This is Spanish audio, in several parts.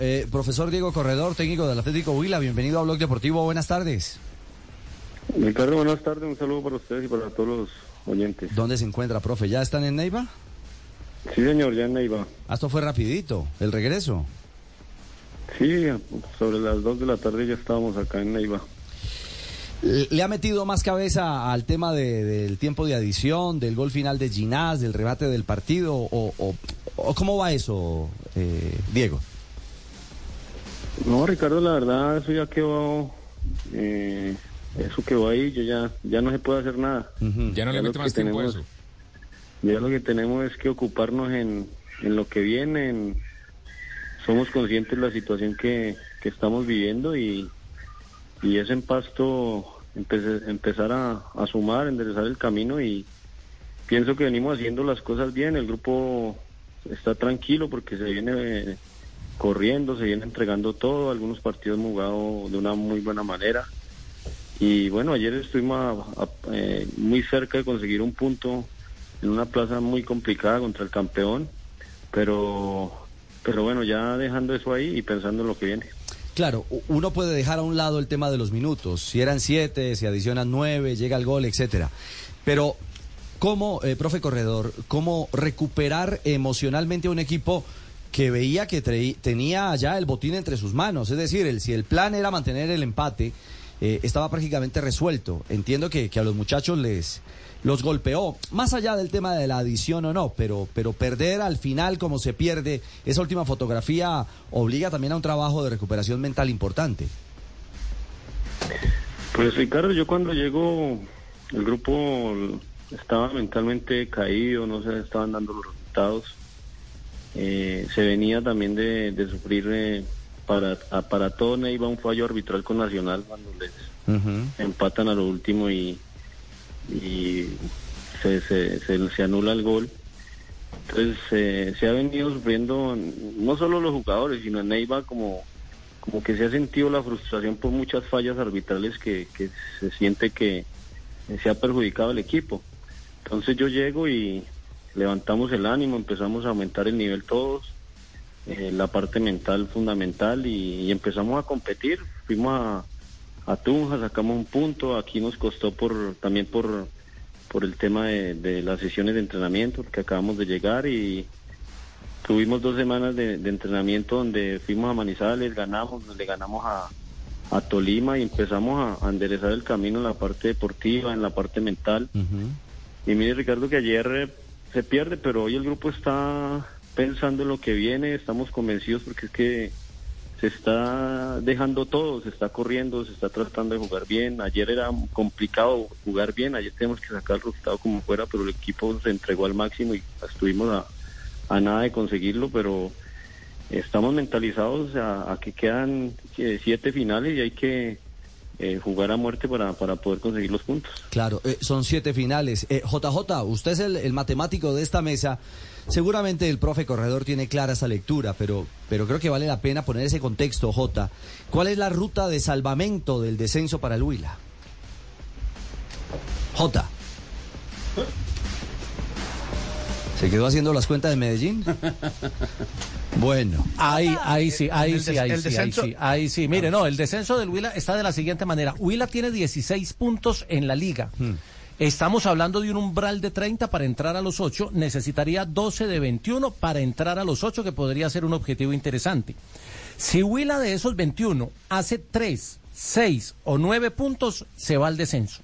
Eh, profesor Diego Corredor, técnico del Atlético Huila, bienvenido a Blog Deportivo, buenas tardes. Ricardo, buenas tardes, un saludo para ustedes y para todos los oyentes. ¿Dónde se encuentra, profe? ¿Ya están en Neiva? Sí, señor, ya en Neiva. Ah, esto fue rapidito, el regreso. Sí, sobre las 2 de la tarde ya estábamos acá en Neiva. ¿Le ha metido más cabeza al tema de- del tiempo de adición, del gol final de Ginás, del rebate del partido? ¿O, o- o cómo va eso, eh, Diego? No, Ricardo, la verdad, eso ya quedó, eh, eso quedó ahí, yo ya, ya no se puede hacer nada. Ya no le mete más tiempo a eso. Ya lo que tenemos es que ocuparnos en, en lo que viene, en- somos conscientes de la situación que, que estamos viviendo y, y es en pasto empece- empezar a, a sumar, enderezar el camino y pienso que venimos haciendo las cosas bien, el grupo está tranquilo porque se viene eh, corriendo, se viene entregando todo, algunos partidos hemos jugado de una muy buena manera y bueno, ayer estuvimos eh, muy cerca de conseguir un punto en una plaza muy complicada contra el campeón, pero pero bueno, ya dejando eso ahí y pensando en lo que viene. Claro, uno puede dejar a un lado el tema de los minutos. Si eran siete, si adicionan nueve, llega el gol, etcétera. Pero, ¿cómo, eh, profe Corredor, cómo recuperar emocionalmente a un equipo que veía que tenía ya el botín entre sus manos? Es decir, el, si el plan era mantener el empate, eh, estaba prácticamente resuelto. Entiendo que, que a los muchachos les los golpeó, más allá del tema de la adición o no, pero, pero perder al final como se pierde, esa última fotografía obliga también a un trabajo de recuperación mental importante. Pues Ricardo, yo cuando llego, el grupo estaba mentalmente caído, no se estaban dando los resultados. Eh, se venía también de, de sufrir eh, para, a- para todo Neiva un fallo arbitral con Nacional cuando les empatan a lo último y, y se, se, se, se anula el gol. Entonces eh, se ha venido sufriendo no solo los jugadores, sino en Neiva como, como que se ha sentido la frustración por muchas fallas arbitrales que, que se siente que se ha perjudicado el equipo. Entonces yo llego y levantamos el ánimo, empezamos a aumentar el nivel todos, eh, la parte mental fundamental y, y empezamos a competir. Fuimos a, a Tunja, sacamos un punto, aquí nos costó por también por, por el tema de, de las sesiones de entrenamiento, porque acabamos de llegar y tuvimos dos semanas de, de entrenamiento donde fuimos a Manizales, ganamos, le ganamos a, a Tolima y empezamos a, a enderezar el camino en la parte deportiva, en la parte mental. Y mire Ricardo que ayer se pierde, pero hoy el grupo está pensando en lo que viene, estamos convencidos porque es que se está dejando todo, se está corriendo, se está tratando de jugar bien. Ayer era complicado jugar bien, ayer tenemos que sacar el resultado como fuera, pero el equipo se entregó al máximo y estuvimos a, nada de conseguirlo, pero estamos mentalizados a, a que quedan eh, siete finales y hay que eh, jugar a muerte para, para poder conseguir los puntos. Claro, eh, son siete finales. Eh, JJ, usted es el, el matemático de esta mesa. Seguramente el profe Corredor tiene clara esa lectura, pero, pero creo que vale la pena poner ese contexto, J. ¿Cuál es la ruta de salvamento del descenso para el Huila? J. ¿Se quedó haciendo las cuentas de Medellín? Bueno, Ahí, ahí sí, ahí sí, ahí sí, ahí sí, ahí sí. Mire, no, el descenso del Huila está de la siguiente manera. Huila tiene 16 puntos en la liga. Estamos hablando de un umbral de 30 para entrar a los 8. Necesitaría 12 de 21 para entrar a los 8, que podría ser un objetivo interesante. Si Huila de esos 21 hace 3, 6 o 9 puntos, se va al descenso.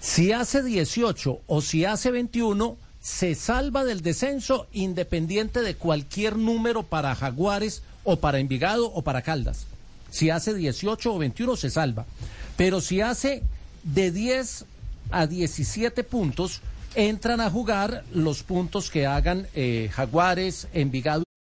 Si hace 18 o si hace 21, se salva del descenso independiente de cualquier número para Jaguares o para Envigado o para Caldas. Si hace 18 o 21, se salva. Pero si hace de 10 a 17 puntos, entran a jugar los puntos que hagan eh, Jaguares, Envigado.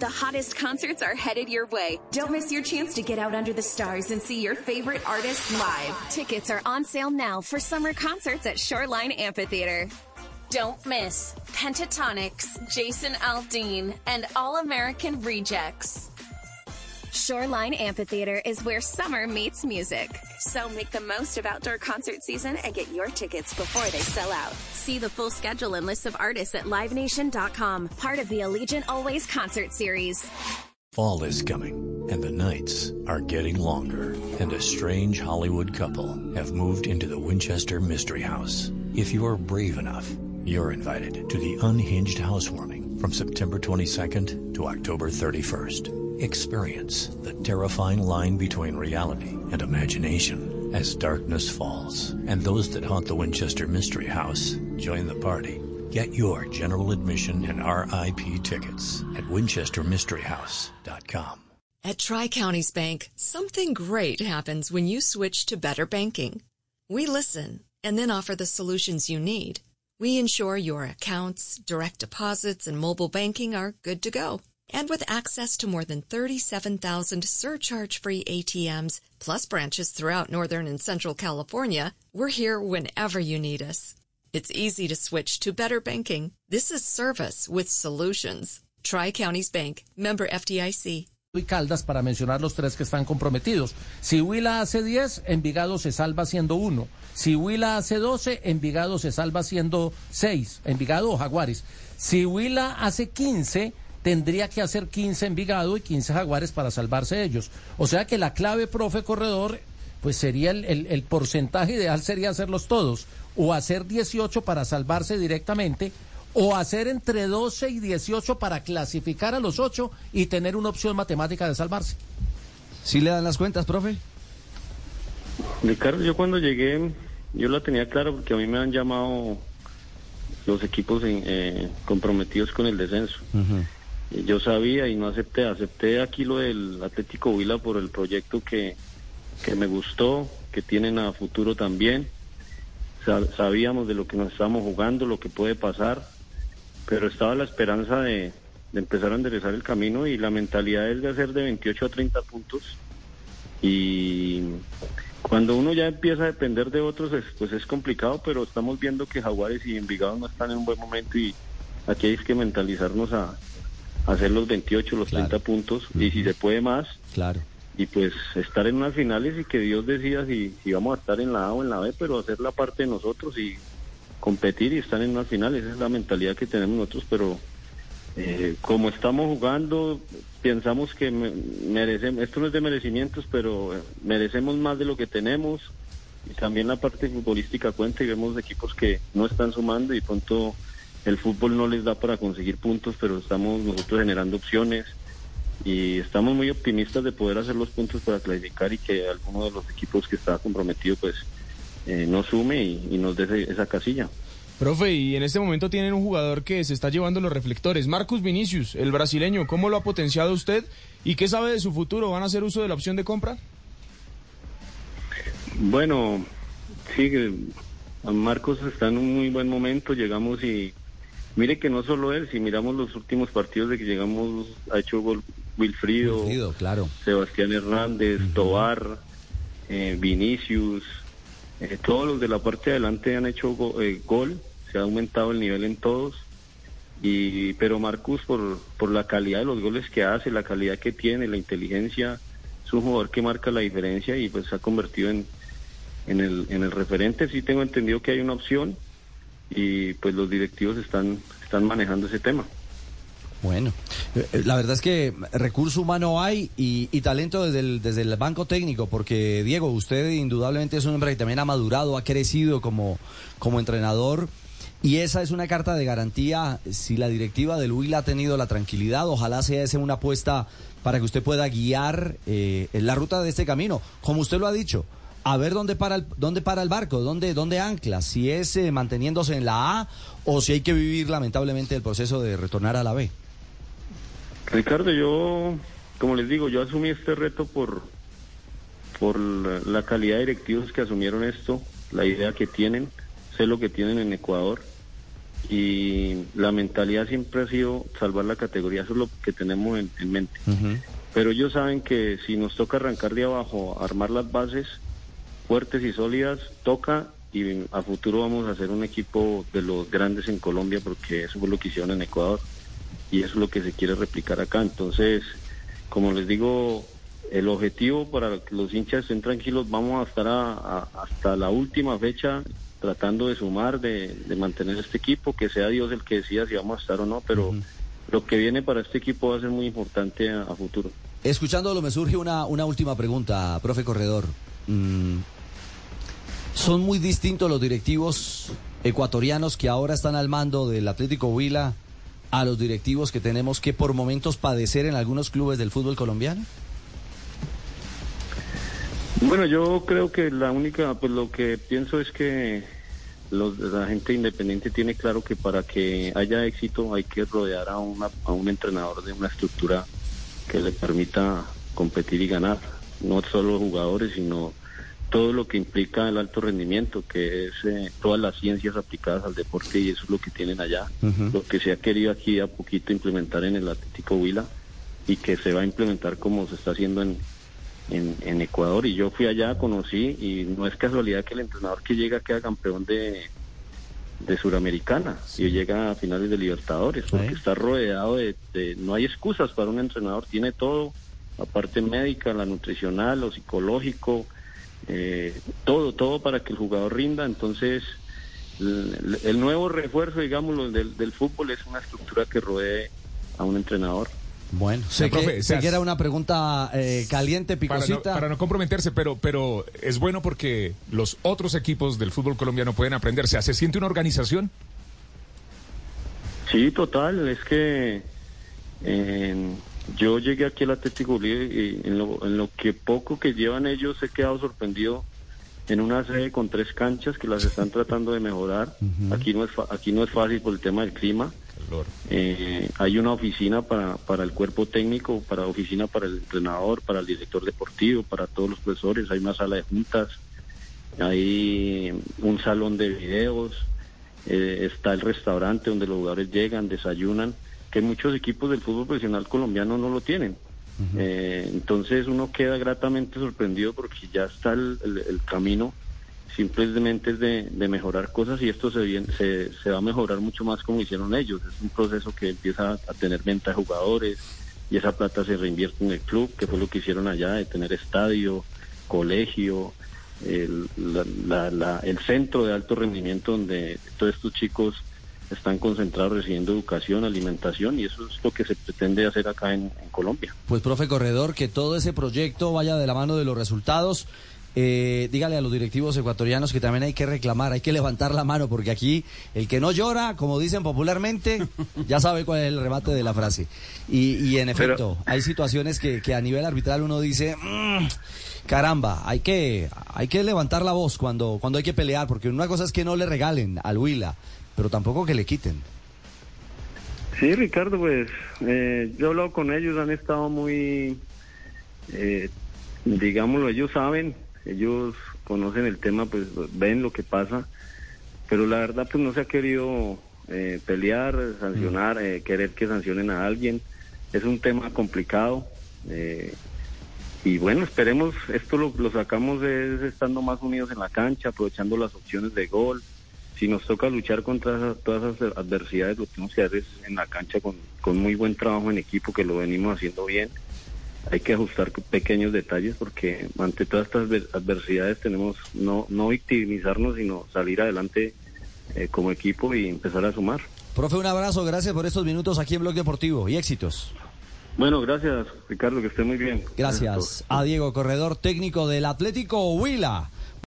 The hottest concerts are headed your way. Don't miss your chance to get out under the stars and see your favorite artists live. Tickets are on sale now for summer concerts at Shoreline Amphitheater. Don't miss Pentatonics, Jason Aldean, and All American Rejects. Shoreline Amphitheater is where summer meets music. So make the most of outdoor concert season and get your tickets before they sell out. See the full schedule and list of artists at livenation.com, part of the Allegiant Always concert series. Fall is coming, and the nights are getting longer, and a strange Hollywood couple have moved into the Winchester Mystery House. If you are brave enough, you're invited to the Unhinged Housewarming from September 22nd to October 31st. Experience the terrifying line between reality and imagination as darkness falls, and those that haunt the Winchester Mystery House join the party. Get your general admission and RIP tickets at winchestermysteryhouse.com. At Tri Counties Bank, something great happens when you switch to better banking. We listen and then offer the solutions you need. We ensure your accounts, direct deposits, and mobile banking are good to go. And with access to more than 37,000 surcharge-free ATMs, plus branches throughout Northern and Central California, we're here whenever you need us. It's easy to switch to better banking. This is service with solutions. Tri-Counties Bank, member FDIC. y Caldas para mencionar los tres que están comprometidos. Si Huila hace 10, Envigado se salva siendo 1. Si Huila hace 12, Envigado se salva siendo 6. Envigado o Jaguares. Si Huila hace 15, tendría que hacer 15 Envigado y 15 Jaguares para salvarse ellos. O sea que la clave, profe Corredor, pues sería el, el, el porcentaje ideal sería hacerlos todos. O hacer 18 para salvarse directamente o hacer entre 12 y 18 para clasificar a los 8 y tener una opción matemática de salvarse. ¿Sí le dan las cuentas, profe? Ricardo, yo cuando llegué, yo la tenía clara porque a mí me han llamado los equipos en, eh, comprometidos con el descenso. Y Yo sabía y no acepté, acepté aquí lo del Atlético Huila por el proyecto que, que me gustó, que tienen a futuro también. Sa- Sabíamos de lo que nos estábamos jugando, lo que puede pasar, pero estaba la esperanza de, de empezar a enderezar el camino y la mentalidad es de hacer de 28 a 30 puntos. Y cuando uno ya empieza a depender de otros, es- pues es complicado, pero estamos viendo que Jaguares y Envigado no están en un buen momento y aquí hay que mentalizarnos a hacer los 28, los 30 puntos y si se puede más, Claro. y pues estar en unas finales y que Dios decida si, si vamos a estar en la A o en la B, pero hacer la parte de nosotros y competir y estar en unas finales. Esa es la mentalidad que tenemos nosotros, pero eh, como estamos jugando, pensamos que me- merecemos, esto no es de merecimientos, pero merecemos más de lo que tenemos y también la parte futbolística cuenta y vemos equipos que no están sumando y pronto el fútbol no les da para conseguir puntos, pero estamos nosotros generando opciones y estamos muy optimistas de poder hacer los puntos para clasificar y que alguno de los equipos que está comprometido pues eh, no sume y, y nos dé esa casilla. Profe, y en este momento tienen un jugador que se está llevando los reflectores, Marcus Vinicius, el brasileño. ¿Cómo lo ha potenciado usted y qué sabe de su futuro? ¿Van a hacer uso de la opción de compra? Bueno, sí, que Marcos está en un muy buen momento, llegamos y mire que no solo él, si miramos los últimos partidos de que llegamos, ha hecho gol Wilfrido, Wilfrido, claro. Sebastián Hernández, Tobar, eh, Vinicius, eh, todos los de la parte de adelante han hecho go- eh, gol, se ha aumentado el nivel en todos. Y, pero Marcus por, por la calidad de los goles que hace, la calidad que tiene, la inteligencia, es un jugador que marca la diferencia y pues se ha convertido en, en el, en el referente. Sí tengo entendido que hay una opción y pues los directivos están, están manejando ese tema. Bueno, eh, la verdad es que recurso humano hay y, talento desde el, desde el banco técnico, porque Diego, usted indudablemente es un hombre que también ha madurado, ha crecido como, como entrenador. Y esa es una carta de garantía. Si la directiva del Huila ha tenido la tranquilidad, ojalá sea esa una apuesta para que usted pueda guiar eh, la ruta de este camino. Como usted lo ha dicho, a ver dónde para el, dónde para el barco, dónde, dónde ancla, si es eh, manteniéndose en la A o si hay que vivir lamentablemente el proceso de retornar a la B. Ricardo, yo, como les digo, yo asumí este reto por, por la, calidad de directivos que asumieron esto, la idea que tienen, sé lo que tienen en Ecuador y la mentalidad siempre ha sido salvar la categoría, eso es lo que tenemos en, en mente. Pero ellos saben que si nos toca arrancar de abajo, armar las bases fuertes y sólidas, toca y a futuro vamos a hacer un equipo de los grandes en Colombia porque eso fue lo que hicieron en Ecuador y eso es lo que se quiere replicar acá. Entonces, como les digo, el objetivo para que los hinchas estén tranquilos, vamos a estar hasta la última fecha tratando de sumar, de, mantener este equipo, que sea Dios el que decida si vamos a estar o no, pero lo que viene para este equipo va a ser muy importante a, futuro. Escuchándolo me surge una, una última pregunta, profe Corredor. Mm, ¿Son muy distintos los directivos ecuatorianos que ahora están al mando del Atlético Huila a los directivos que tenemos que por momentos padecer en algunos clubes del fútbol colombiano? Bueno, yo creo que la única, pues lo que pienso es que la gente independiente tiene claro que para que haya éxito hay que rodear a, a un entrenador de una estructura que le permita competir y ganar, no solo los jugadores, sino todo lo que implica el alto rendimiento, que es eh, todas las ciencias aplicadas al deporte y eso es lo que tienen allá, lo que se ha querido aquí a poquito implementar en el Atlético Huila y que se va a implementar como se está haciendo en, en, Ecuador. Y yo fui allá, conocí y no es casualidad que el entrenador que llega queda campeón de, de Suramericana y llega a finales de Libertadores, porque está rodeado de, no hay excusas para un entrenador, tiene todo, la parte médica, la nutricional, lo psicológico, eh, todo, todo para que el jugador rinda, entonces el, nuevo refuerzo, digamos, del, del fútbol es una estructura que rodee a un entrenador. Bueno, sé, que, era una pregunta eh, caliente, picosita. Para no, comprometerse, pero, pero es bueno porque los otros equipos del fútbol colombiano pueden aprenderse. ¿Se siente una organización? Sí, total. Es que yo llegué aquí al Atlético y en lo, en lo que poco que llevan ellos he quedado sorprendido en una sede con tres canchas que las están tratando de mejorar. Aquí no es aquí no es fácil por el tema del clima. Eh, hay una oficina para, para el cuerpo técnico, para oficina para el entrenador, para el director deportivo, para todos los profesores, hay una sala de juntas, hay un salón de videos, eh, está el restaurante donde los jugadores llegan, desayunan, que muchos equipos del fútbol profesional colombiano no lo tienen. Eh, entonces uno queda gratamente sorprendido porque ya está el, el camino simplemente es de, mejorar cosas y esto se, se, se, va a mejorar mucho más como hicieron ellos. Es un proceso que empieza a tener venta de jugadores y esa plata se reinvierte en el club, que fue lo que hicieron allá, de tener estadio, colegio, el, el centro de alto rendimiento donde todos estos chicos están concentrados recibiendo educación, alimentación y eso es lo que se pretende hacer acá en, en Colombia. Pues profe Corredor, que todo ese proyecto vaya de la mano de los resultados eh, dígale a los directivos ecuatorianos que también hay que reclamar, hay que levantar la mano, porque aquí el que no llora, como dicen popularmente, ya sabe cuál es el remate de la frase. Y, en efecto, hay situaciones que, a nivel arbitral uno dice, mm, caramba, hay que, hay que levantar la voz cuando, cuando hay que pelear, porque una cosa es que no le regalen al Huila, pero tampoco que le quiten. Sí, Ricardo, pues eh, yo he hablado con ellos, han estado muy, eh, digámoslo, ellos saben ellos conocen el tema, pues ven lo que pasa, pero la verdad pues no se ha querido eh, pelear, sancionar, mm. eh, querer que sancionen a alguien. Es un tema complicado. Eh, y bueno, esperemos, esto lo, sacamos es estando más unidos en la cancha, aprovechando las opciones de gol. Si nos toca luchar contra todas esas adversidades, lo tenemos que hacer en la cancha con, con muy buen trabajo en equipo, que lo venimos haciendo bien hay que ajustar pequeños detalles porque ante todas estas adversidades tenemos no, no victimizarnos, sino salir adelante eh, como equipo y empezar a sumar. Profe, un abrazo, gracias por estos minutos aquí en Blog Deportivo y éxitos. Bueno, gracias Ricardo, que esté muy bien. Gracias a Diego Corredor, técnico del Atlético Huila.